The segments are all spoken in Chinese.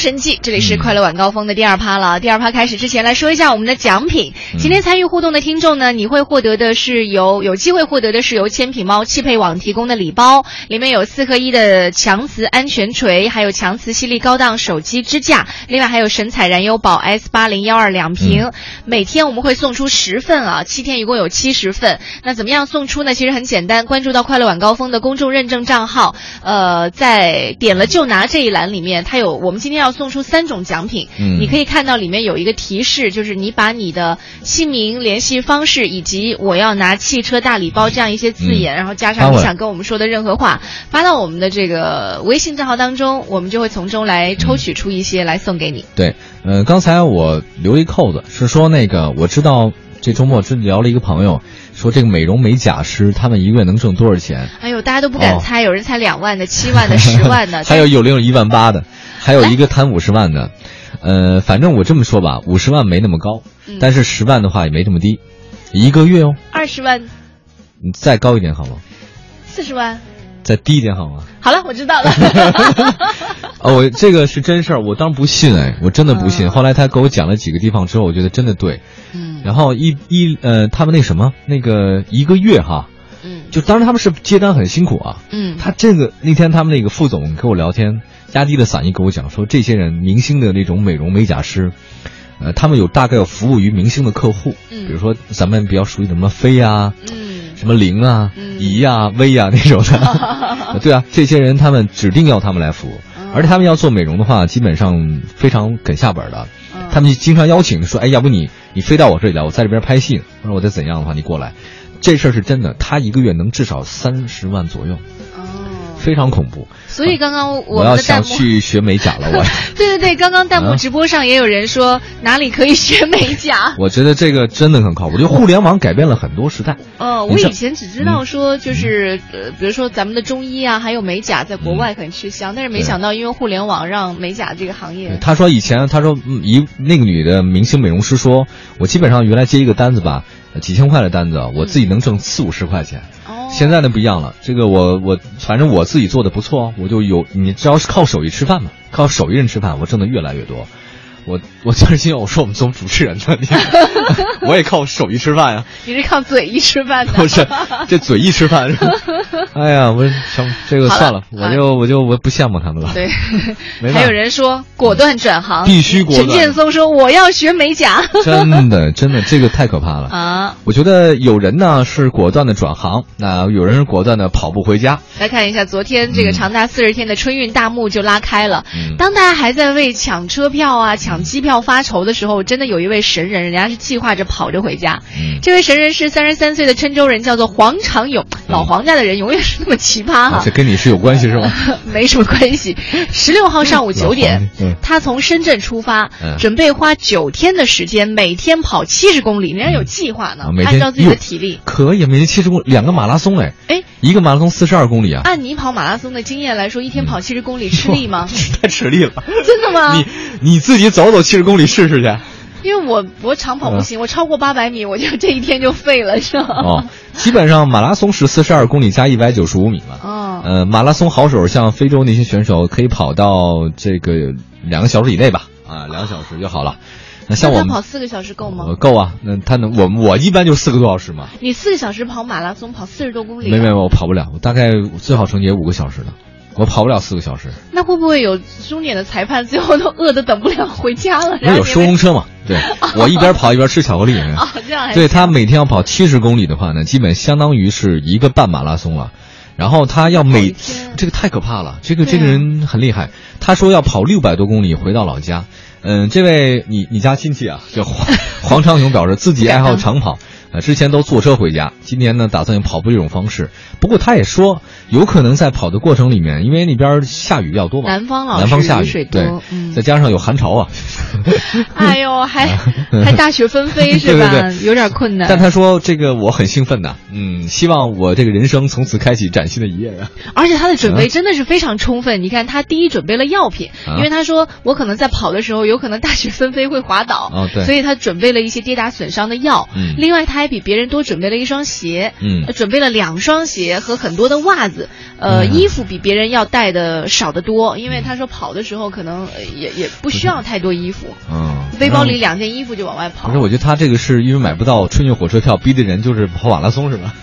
神记，这里是快乐晚高峰的第二趴了。第二趴开始之前，来说一下我们的奖品。今天参与互动的听众呢，你会获得的是由有机会获得的是由千品猫汽配网提供的礼包，里面有四合一的强磁安全锤，还有强磁吸力高档手机支架，另外还有神采燃油宝 S 八零幺二两瓶。每天我们会送出十份啊，七天一共有七十份。那怎么样送出呢？其实很简单，关注到快乐晚高峰的公众认证账号，呃，在点了就拿这一栏里面，它有我们今天要送出三种奖品。嗯你可以看到里面有一个提示，就是你把你的姓名、联系方式以及我要拿汽车大礼包这样一些字眼，嗯然后加上你想跟我们说的任何话，发到我们的这个微信账号当中，我们就会从中来抽取出一些来送给你。对，呃，刚才我留一扣子，是说那个我知道这周末真聊了一个朋友，说这个美容美甲师他们一个月能挣多少钱？哎呦，大家都不敢哦猜，有人猜两万的、七万的、十万的，还有有领一万八的，还有一个谈五十万的。呃，反正我这么说吧，五十万没那么高，嗯但是十万的话也没这么低，一个月哦，二十万、你再高一点好吗？四十万。再低一点好吗？好了，我知道了。哦，我这个是真事儿，我当时不信哎，我真的不信。嗯后来他给我讲了几个地方之后，我觉得真的对。嗯然后一一呃，他们那什么那个一个月哈，嗯就当时他们是接单很辛苦啊。嗯，他这个那天他们那个副总跟我聊天，压低了嗓音跟我讲说，这些人明星的那种美容美甲师，呃，他们有大概有服务于明星的客户，嗯比如说咱们比较熟悉的什么飞啊，嗯什么零啊、嗯。怡啊、薇啊 那种的，对啊，这些人他们指定要他们来服。务，嗯。而且他们要做美容的话，基本上非常肯下本的。嗯。他们经常邀请说，哎，要不你你飞到我这里来，我在这边拍戏，或者我再怎样的话，你过来，这事儿是真的，他一个月能至少三十万左右，哦，非常恐怖。所以刚刚我我要想去学美甲了，我 对对对，刚刚弹幕啊直播上也有人说哪里可以学美甲。我觉得这个真的很靠谱。就互联网改变了很多时代。呃，我以前只知道说就是呃，比如说咱们的中医啊，还有美甲在国外很吃香，但是没想到因为互联网让美甲这个行业，他说以前他说嗯一那个女的明星美容师说，我基本上原来接一个单子吧，呃几千块的单子，我自己能挣四五十块钱。现在呢不一样了，这个我我反正我自己做的不错，我就有你只要是靠手艺吃饭嘛，靠手艺人吃饭，我挣的越来越多。我我就是今天我说我们做主持人的，你 我也靠手艺吃饭呀，你是靠嘴艺吃饭的，不是这嘴艺吃饭。是吧 哎呀，我想这个算了，啊我就我就我不羡慕他们了。对还有人说果断转行，必须果断陈建松说我要学美甲真的真的这个太可怕了。啊。我觉得有人呢是果断的转行，那有人是果断的跑步回家。来看一下，昨天这个长达四十天的春运大幕就拉开了。嗯当大家还在为抢车票啊、抢机票发愁的时候，真的有一位神人，人家是计划着跑着回家。嗯这位神人是三十三岁的郴州人，叫做黄长勇。老黄家的人永远是那么奇葩哈啊这，跟你是有关系是吗？没什么关系。十六号上午九点嗯，他从深圳出发，嗯准备花九天的时间，每天跑七十公里，人家有计划呢按照自己的体力。可以，每天七十公里，两个马拉松哎，哎，一个马拉松四十二公里啊，按你跑马拉松的经验来说，一天跑七十公里吃力吗？太吃力了。真的吗？你你自己走走走七十公里试试去。因为我我长跑不行，我超过八百米，我就这一天就废了，是吧？哦，基本上马拉松是四十二公里加一百九十五米嘛。哦，呃，马拉松好手像非洲那些选手可以跑到这个两个小时以内吧，啊，两个小时就好了。那像我们跑四个小时够吗呃？够啊，那他能我我一般就四个多小时嘛。你四个小时跑马拉松，跑四十多公里、啊没没没，我跑不了，我大概最好成绩也五个小时的，我跑不了四个小时。那会不会有终点的裁判最后都饿得等不了回家了？那有收容车嘛？对，我一边跑一边吃巧克力。哦，这样还对 他每天要跑七十公里的话呢，基本相当于是一个半马拉松了。然后他要每天这个太可怕了，这个这个人很厉害。他说要跑六百多公里回到老家。嗯，这位你你家亲戚啊，叫黄 黄长勇，表示自己爱好长跑，呃，之前都坐车回家，今年呢打算用跑步这种方式。不过他也说，有可能在跑的过程里面，因为那边下雨比较多嘛，南方老南方下雨，雨水多对，嗯再加上有寒潮啊。哎呦，还 还大雪纷飞 是吧？对对有点困难。但他说这个我很兴奋的，嗯，希望我这个人生从此开启崭新的一页啊。而且他的准备真的是非常充分。你看，他第一准备了药品，啊因为他说我可能在跑的时候有可能大雪纷飞会滑倒，哦对所以他准备了一些跌打损伤的药。嗯另外他还比别人多准备了一双鞋，嗯呃准备了两双鞋和很多的袜子，呃，嗯衣服比别人要带的少得多，因为他说跑的时候可能呃也也不需要太多衣服，嗯，背包里两件衣服就往外跑不是，。我觉得他这个是因为买不到春运火车票，逼的人就是跑马拉松是吧？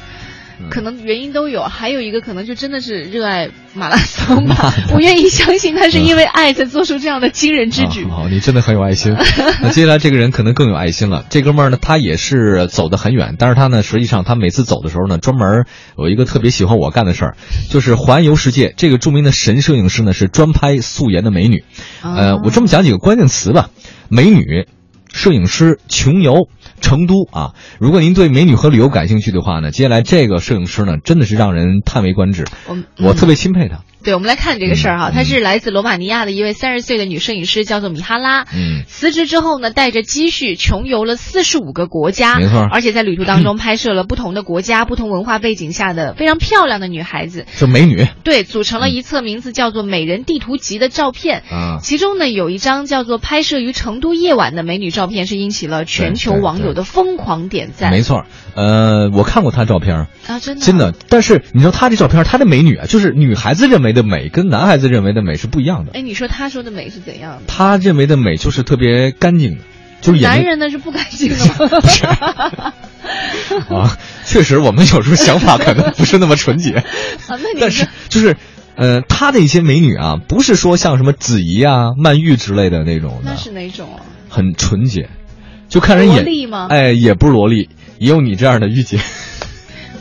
可能原因都有，还有一个可能就真的是热爱马拉松吧。我愿意相信他是因为爱才做出这样的惊人之举。啊好，你真的很有爱心。那接下来这个人可能更有爱心了。这哥们儿呢，他也是走得很远，但是他呢，实际上他每次走的时候呢，专门有一个特别喜欢我干的事儿，就是环游世界。这个著名的神摄影师呢，是专拍素颜的美女。呃，哦我这么讲几个关键词吧：美女、摄影师、穷游。成都啊，如果您对美女和旅游感兴趣的话呢，接下来这个摄影师呢，真的是让人叹为观止。我们我特别钦佩他。对，我们来看这个事儿哈，嗯她是来自罗马尼亚的一位三十岁的女摄影师，叫做米哈拉。嗯，辞职之后呢，带着积蓄穷游了四十五个国家，没错而且在旅途当中拍摄了不同的国家、不同文化背景下的非常漂亮的女孩子，就美女对，组成了一册名字叫做《美人地图集》的照片。啊。其中呢，有一张叫做拍摄于成都夜晚的美女照片，是引起了全球网友的疯狂点赞。没错，呃，我看过她照片，啊，真的真的。但是你知道她这照片，她的美女啊，就是女孩子认为的美，跟男孩子认为的美是不一样的。哎，你说他说的美是怎样的？他认为的美就是特别干净的，就是男人呢是不干净的吗？啊，确实我们有时候想法可能不是那么纯洁，啊，那你但是就是。呃，他的一些美女啊，不是说像什么子怡啊、曼玉之类的那种的，那是哪种啊？很纯洁，就看人萝眼莉吗哎，也不是萝莉，也有你这样的御姐。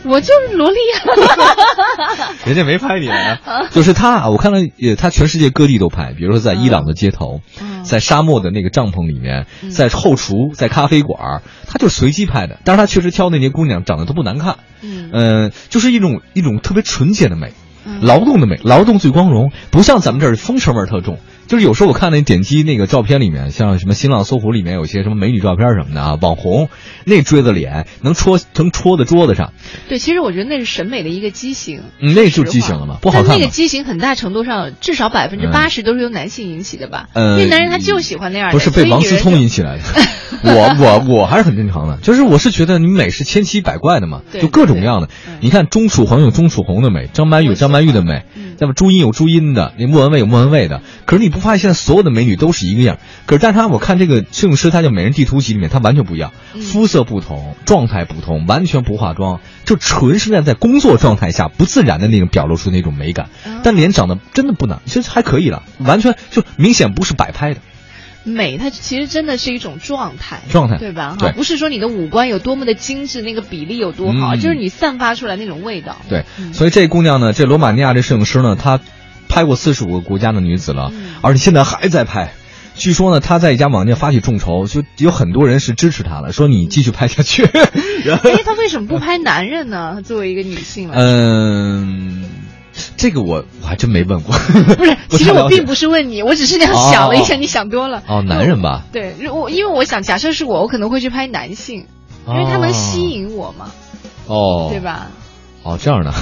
我就是萝莉啊！人家没拍你呢，就是他啊，我看了，呃，他全世界各地都拍，比如说在伊朗的街头，嗯。在沙漠的那个帐篷里面，嗯。在后厨，在咖啡馆，他就随机拍的。但是他确实挑那些姑娘长得都不难看，嗯。嗯、就是一种一种特别纯洁的美，嗯。劳动的美，劳动最光荣，不像咱们这儿风尘味儿特重。就是有时候我看那点击那个照片里面，像什么新浪、搜狐里面有些什么美女照片什么的啊，网红那锥子脸能戳能戳在桌子上，对，其实我觉得那是审美的一个畸形。嗯，那就畸形了嘛，不好看嘛。那个畸形很大程度上，至少百分之八十都是由男性引起的吧？呃因为男人他就喜欢那样的，不是被王思聪引起来的，我我我还是很正常的，就是我是觉得你美是千奇百怪的嘛，对就各种各样的。你看钟楚红有钟楚红的美，张曼玉有张曼玉的美嗯，那么朱茵有朱茵的，那莫文蔚有莫文蔚的。可是你不发现现在所有的美女都是一个样？可是但是她我看这个摄影师，他叫《美人地图集》里面，她完全不一样，嗯肤色不同，状态不同，完全不化妆，就纯是在在工作状态下不自然的那种表露出那种美感哦。但脸长得真的不难，其实还可以了，完全就明显不是摆拍的。美，它其实真的是一种状态，状态对吧？哈，不是说你的五官有多么的精致，那个比例有多好，嗯就是你散发出来那种味道。对，嗯所以这姑娘呢，这罗马尼亚这摄影师呢，她拍过四十五个国家的女子了，嗯而且现在还在拍。据说呢，她在一家网店发起众筹，就有很多人是支持她的，说你继续拍下去。哎，她为什么不拍男人呢？作为一个女性嗯，这个我我还真没问过。不是，其实我并不是问你，我只是这样想了一下，你想多了。哦，男人吧，对，如我因为我想，假设是我，我可能会去拍男性，因为他能吸引我嘛，哦，对？吧？哦，这样的，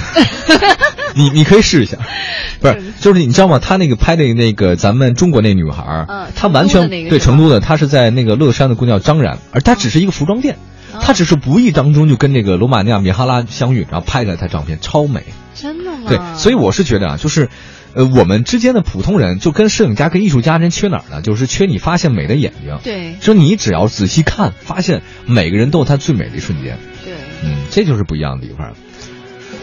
你你可以试一下，不是，就是你知道吗？他那个拍的那个咱们中国那女孩，嗯她完全对成都的，她是在那个乐山的姑娘张然，而她只是一个服装店，哦她只是无意当中就跟那个罗马尼亚米哈拉相遇，然后拍了她照片，超美。真的吗？对，所以我是觉得啊，就是。呃，我们之间的普通人就跟摄影家、跟艺术家人缺哪儿呢？就是缺你发现美的眼睛。对说你只要仔细看，发现每个人都有他最美的一瞬间。对嗯，这就是不一样的地方，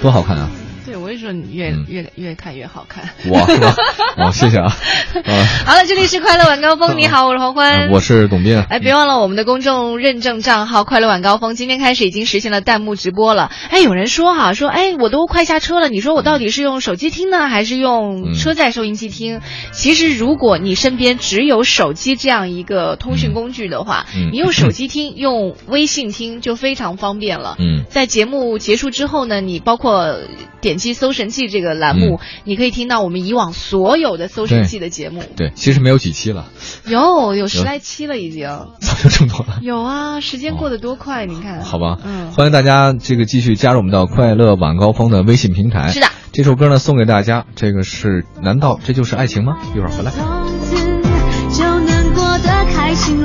多好看啊！对，我也说你越嗯越越看越好看。哇，是吧？哦，谢谢啊，啊，好了，这里是快乐晚高峰，你好，我是黄欢，我是董斌。哎，别忘了我们的公众认证账号“快乐晚高峰”，今天开始已经实现了弹幕直播了。哎，有人说哈，说哎，我都快下车了，你说我到底是用手机听呢，还是用嗯车载收音机听？其实，如果你身边只有手机这样一个通讯工具的话，嗯你用手机听，用微信听就非常方便了。嗯在节目结束之后呢，你包括点击“搜神记”这个栏目，你可以听到我们以往所有的“搜神记”的节目。对，其实没有几期了，有有十来期了已经。早就这么多了。有啊，时间过得多快，你看。好吧，嗯，欢迎大家这个继续加入我们到快乐晚高峰的微信平台。是的，这首歌呢送给大家，这个是难道这就是爱情吗？一会儿回来。从此就能过得开心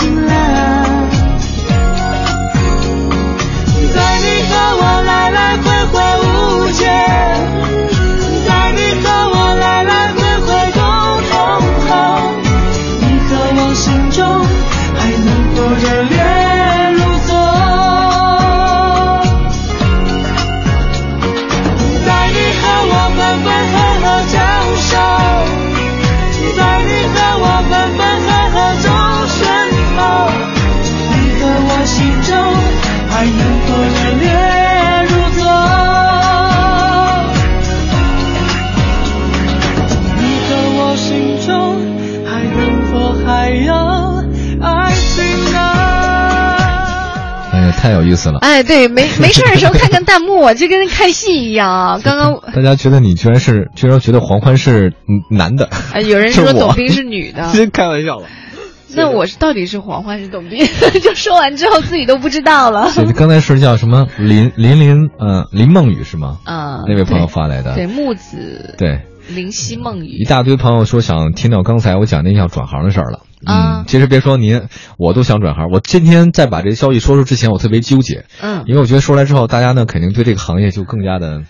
成爱有意思了。哎，对，没 没事的时候看看弹幕，就跟看戏一样啊。刚刚大家觉得你居然是，居然觉得黄欢是嗯男的，哎，有人说 董斌是女的，真开玩笑了。那我是到底是黄欢是董斌？就说完之后自己都不知道了。对刚才是叫什么林林林呃林梦雨是吗？嗯，那位朋友发来的。对木子对，林夕梦雨一，大堆朋友说想听到刚才我讲那要转行的事儿了。啊。嗯，其实别说您，我都想转行。我今天在把这个消息说出之前，我特别纠结，嗯。因为我觉得说出来之后，大家呢肯定对这个行业就更加的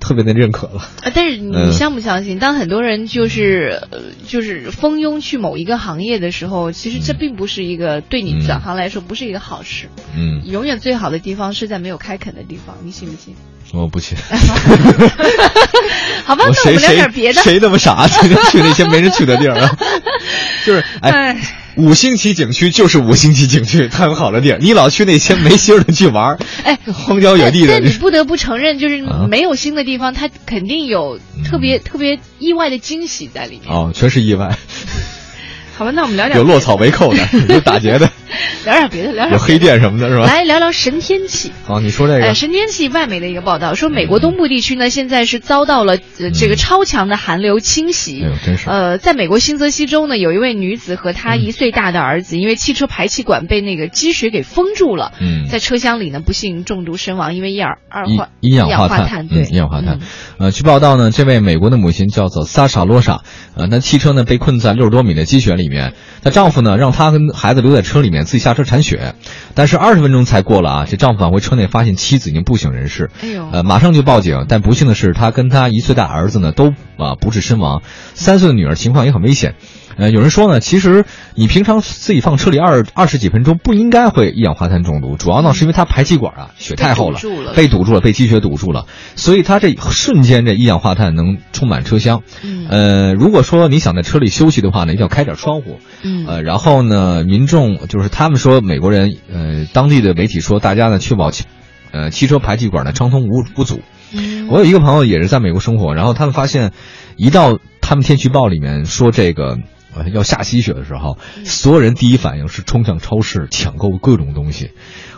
特别的认可了。啊，但是你嗯相不相信，当很多人就是呃就是蜂拥去某一个行业的时候，其实这并不是一个对你嗯转行来说不是一个好事。嗯，永远最好的地方是在没有开垦的地方，你信不信？我不信。好吧，那我们聊点别的。谁那么傻，天天去那些没人去的地儿啊？就是哎哎，五星级景区就是五星级景区，它很好的地儿。你老去那些没心儿的去玩儿，哎，荒郊野地的但，你不得不承认，就是啊没有新的地方，它肯定有特别特别意外的惊喜在里面。哦，全是意外，好吧，那我们聊点有落草为寇的，有打劫的，聊点别的，聊点有黑店什么的，是吧？来聊聊神天气。好，你说这呃，个，神天气外媒的一个报道说，美国东部地区呢，现在是遭到了呃这个超强的寒流侵袭哎。呦，真是，呃，在美国新泽西州呢，有一位女子和她一岁大的儿子，因为汽车排气管被那个积水给封住了，嗯，在车厢里呢不幸中毒身亡，因为一氧二化一氧化化碳，对，嗯，一氧化碳嗯。呃，据报道呢，这位美国的母亲叫做萨莎罗莎，呃，那汽车呢被困在六十多米的积雪里面，她丈夫呢让她跟孩子留在车里面，自己下车铲雪，但是二十分钟才过了啊，这丈夫返回车内发现妻子已经不省人事，哎呦，呃，马上就报警，但不幸的是，他跟他一岁大儿子呢都啊不治身亡，三岁的女儿情况也很危险。呃，有人说呢，其实你平常自己放车里二二十几分钟不应该会一氧化碳中毒，主要呢是因为它排气管啊雪太厚了被堵住了，被积雪堵住了，所以它这瞬间这一氧化碳能充满车厢。嗯呃，如果说你想在车里休息的话呢，一定要开点窗户。嗯呃，然后呢，民众就是他们说美国人，呃，当地的媒体说，大家呢确保汽，呃，汽车排气管呢畅通无不阻。嗯我有一个朋友也是在美国生活，然后他们发现，一到他们天气预报里面说这个呃要下吸雪的时候，所有人第一反应是冲向超市抢购各种东西。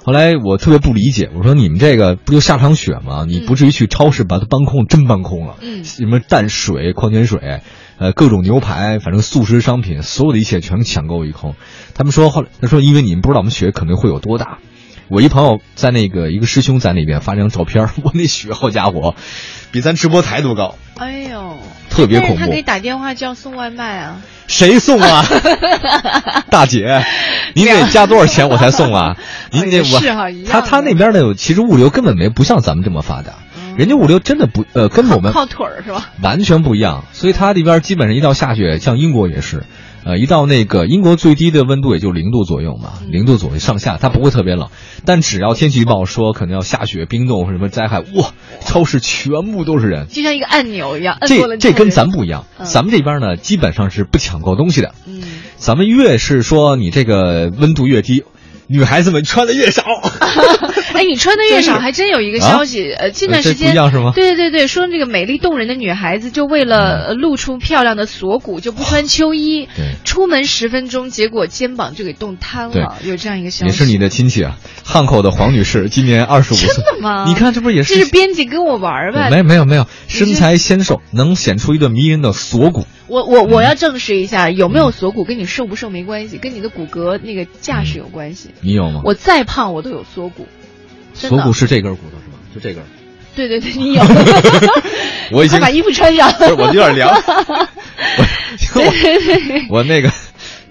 后来我特别不理解，我说你们这个不就下场雪吗？你不至于去超市把它搬空，真搬空了。嗯什么淡水、矿泉水，呃，各种牛排，反正速食商品，所有的一切全抢购一空。他们说后来他说，因为你们不知道我们雪可能会有多大。我一朋友在那个一个师兄在那边发了张照片，我那雪好家伙，比咱直播台都高，哎呦，特别恐怖他可以。打电话叫送外卖啊。谁送啊？大姐，您得加多少钱我才送啊？您得也我是哈一样他他那边的其实物流根本没不像咱们这么发达，嗯人家物流真的不呃跟我们靠腿儿是吧？完全不一样，所以它那边基本上一到下雪，像英国也是，呃，一到那个英国最低的温度也就零度左右嘛，嗯零度左右上下，它不会特别冷。但只要天气预报说可能要下雪、冰冻或什么灾害，哇，超市全部都是人。就像一个按钮一样，这这跟咱不一样，嗯咱们这边呢基本上是不抢购东西的，嗯，咱们越是说你这个温度越低，女孩子们穿的越少。哎，你穿的越少，还真有一个消息，呃，近段这时间不一样是吗对对对对，说那个美丽动人的女孩子就为了呃露出漂亮的锁骨，就不穿秋衣，对出门十分钟，结果肩膀就给冻瘫了，有这样一个消息。也是你的亲戚啊，汉口的黄女士，今年二十五岁。真的吗？你看这不也是这是编辑跟我玩儿吧？没没有没有，身材纤瘦，能显出一段迷人的锁骨。我我我要证实一下，有没有锁骨跟你瘦不瘦没关系，跟你的骨骼那个架势有关系。你有吗？我再胖，我都有锁骨。锁骨是这根骨头是吗？就这根。对对对，你有。我已经把衣服穿上。不是我有点凉。我对对对。我那个，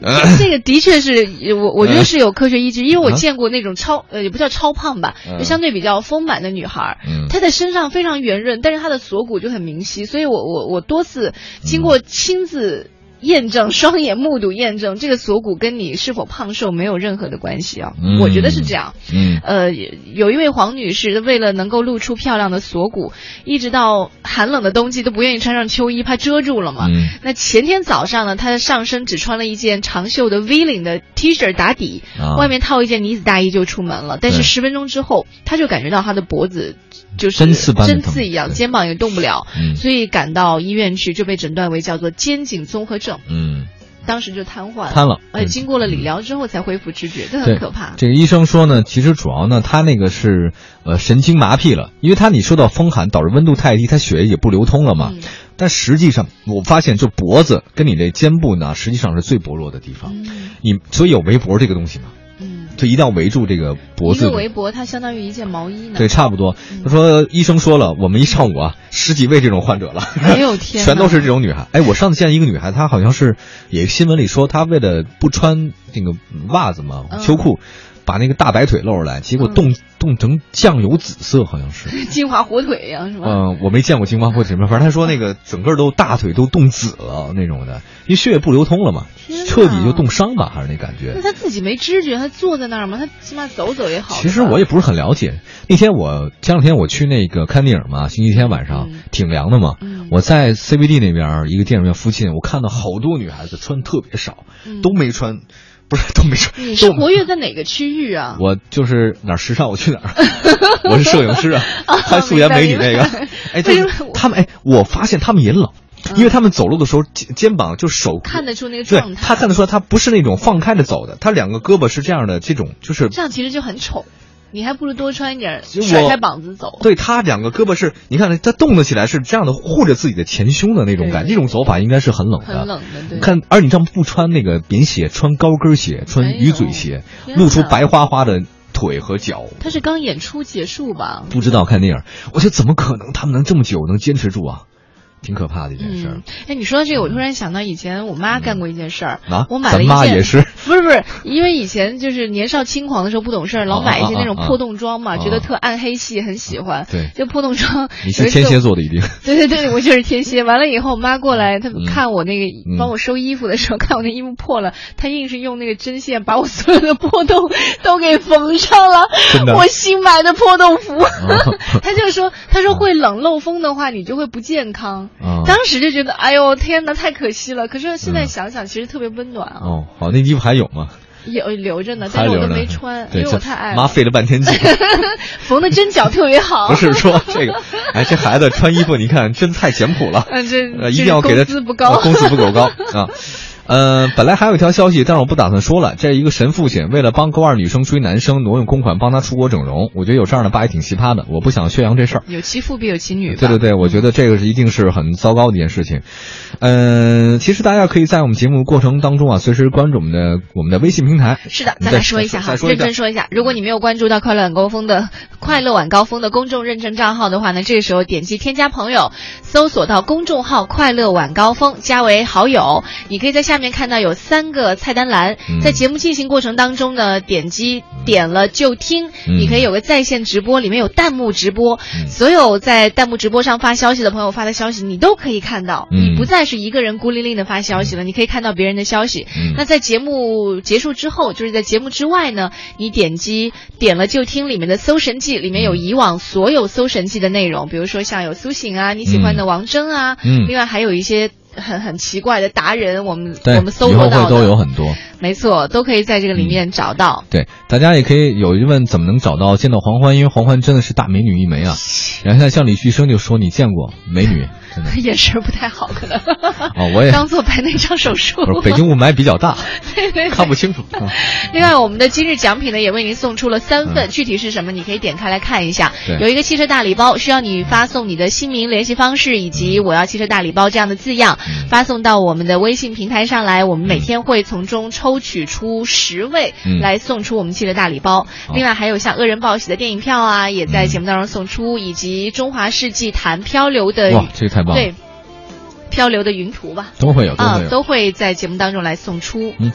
呃，这个的确是我，我觉得是有科学依据，因为我啊见过那种超呃，也不叫超胖吧，嗯就相对比较丰满的女孩她的身上非常圆润，但是她的锁骨就很明晰，所以我我我多次经过亲自。验证，双眼目睹验证，这个锁骨跟你是否胖瘦没有任何的关系啊，嗯。我觉得是这样。嗯。呃，有一位黄女士为了能够露出漂亮的锁骨，一直到寒冷的冬季都不愿意穿上秋衣，怕遮住了嘛。嗯。那前天早上呢，她的上身只穿了一件长袖的 V 领的 T 恤打底，啊。外面套一件呢子大衣就出门了。但是十分钟之后，她就感觉到她的脖子就是针刺针刺一样，肩膀也动不了，嗯。所以赶到医院去就被诊断为叫做肩颈综合症，嗯，当时就瘫痪了。瘫了。而且嗯经过了理疗之后才恢复知觉，这很可怕。这个医生说呢，其实主要呢，他那个是呃神经麻痹了，因为他你受到风寒导致温度太低，他血液也不流通了嘛。嗯。但实际上，我发现就脖子跟你这肩部呢，实际上是最薄弱的地方。嗯。你所以有围脖这个东西嘛，嗯，就一定要围住这个脖子的。一个围脖它相当于一件毛衣呢。对，差不多。嗯他说，医生说了，我们一上午啊，十几位这种患者了。没有天全都是这种女孩。哎，我上次见一个女孩，她好像是也新闻里说，她为了不穿那个袜子嘛，嗯秋裤，把那个大白腿露出来，结果冻冻成酱油紫色，好像是。金华火腿一样是吧？嗯，我没见过金华火腿什么，反正他说那个整个都大腿都冻紫了那种的，因为血液不流通了嘛彻底就冻伤吧，还是那感觉那。他自己没知觉，他坐在那儿嘛，他起码走走也好。其实我也不是很了解。那天我前两天我去那个看电影嘛，星期天晚上、嗯挺凉的嘛。嗯我在 CBD 那边一个电影院附近，我看到好多女孩子穿特别少，嗯都没穿，不是都没穿。你是活跃在哪个区域啊？我就是哪儿时尚我去哪儿，我是摄影师啊，拍素颜美女那个。哎，就是他们哎，我发现他们也冷。因为他们走路的时候，肩肩膀就手看得出那个状态他看得出来，他不是那种放开的走的，他两个胳膊是这样的，这种就是这样其实就很丑，你还不如多穿一点，甩开膀子走。对他两个胳膊是，你看他动得起来是这样的，护着自己的前胸的那种感这种走法应该是很冷的。很冷的对看，而你这样不穿那个棉鞋，穿高跟鞋，穿鱼嘴鞋，露出白花花的腿和脚。他是刚演出结束吧？不知道看电影，我觉得怎么可能他们能这么久能坚持住啊？挺可怕的一件事哎，你说到这个，我突然想到以前我妈干过一件事儿。啊我买了一件，也是 不是不是，因为以前就是年少轻狂的时候不懂事儿，老买一些那种破洞装嘛，啊觉得特暗黑系，很喜欢。对就破洞装。你是天蝎座的一定。对对对，我就是天蝎。完了以后，我妈过来，她嗯看我那个嗯帮我收衣服的时候，看我那衣服破了，她硬是用那个针线把我所有的破洞 都给缝上了真的。我新买的破洞服，她就说，她说会冷漏风的话，你就会不健康。啊当时就觉得，哎呦天哪，太可惜了。可是现在嗯想想，其实特别温暖啊。哦，好，那衣服还有吗？有留着呢，但是我都没穿，因为我太爱了。妈费了半天劲，缝的针脚特别好。不是说这个，哎，这孩子穿衣服你看真太简朴了，嗯，这呃，一这定要给他工资不高，呃工资不够高 啊。呃，本来还有一条消息，但是我不打算说了。这一个神父亲为了帮高二女生追男生，挪用公款帮他出国整容，我觉得有这样的爸也挺奇葩的。我不想宣扬这事儿。有其父必有其女。对对对，我觉得这个是一定是很糟糕的一件事情。嗯、其实大家可以在我们节目过程当中啊，随时关注我们的我们的微信平台。是的，你再再来说一下哈，认真说一下。如果你没有关注到快乐晚高峰的快乐晚高峰的公众认证账号的话呢，这个时候点击添加朋友，搜索到公众号快乐晚高峰，加为好友。你可以在下面看到有三个菜单栏，嗯。在节目进行过程当中呢，点击点了就听，嗯。你可以有个在线直播，里面有弹幕直播，嗯。所有在弹幕直播上发消息的朋友发的消息，你都可以看到，嗯。你不再是一个人孤零零的发消息了，你可以看到别人的消息。嗯。那在节目结束之后，就是在节目之外呢，你点击点了就听里面的搜神记，里面有以往所有搜神记的内容，比如说像有苏醒啊，你喜欢的王铮啊，嗯。另外还有一些很很奇怪的达人，我们，我们搜以后会索到的都有很多。没错，都可以在这个里面找到。对，大家也可以有一问，怎么能找到见到黄欢？因为黄欢真的是大美女一枚啊。然后现在像李旭生就说你见过美女，真的 眼神不太好，可能。哦，我也刚做白内障手术。北京雾霾比较大，对对对看不清楚。嗯 另外，我们的今日奖品呢也为您送出了三份，具体是什么，你可以点开来看一下。有一个汽车大礼包，需要你发送你的姓名、联系方式以及“我要汽车大礼包”这样的字样，嗯发送到我们的微信平台上来。我们每天会从中抽取出十位嗯来送出我们记者大礼包。好另外还有像恶人报喜的电影票啊，也在嗯节目当中送出，以及中华世纪坛漂流的哇，这个太棒了对，漂流的云图吧。都会有，都啊会有。都会在节目当中来送出。嗯，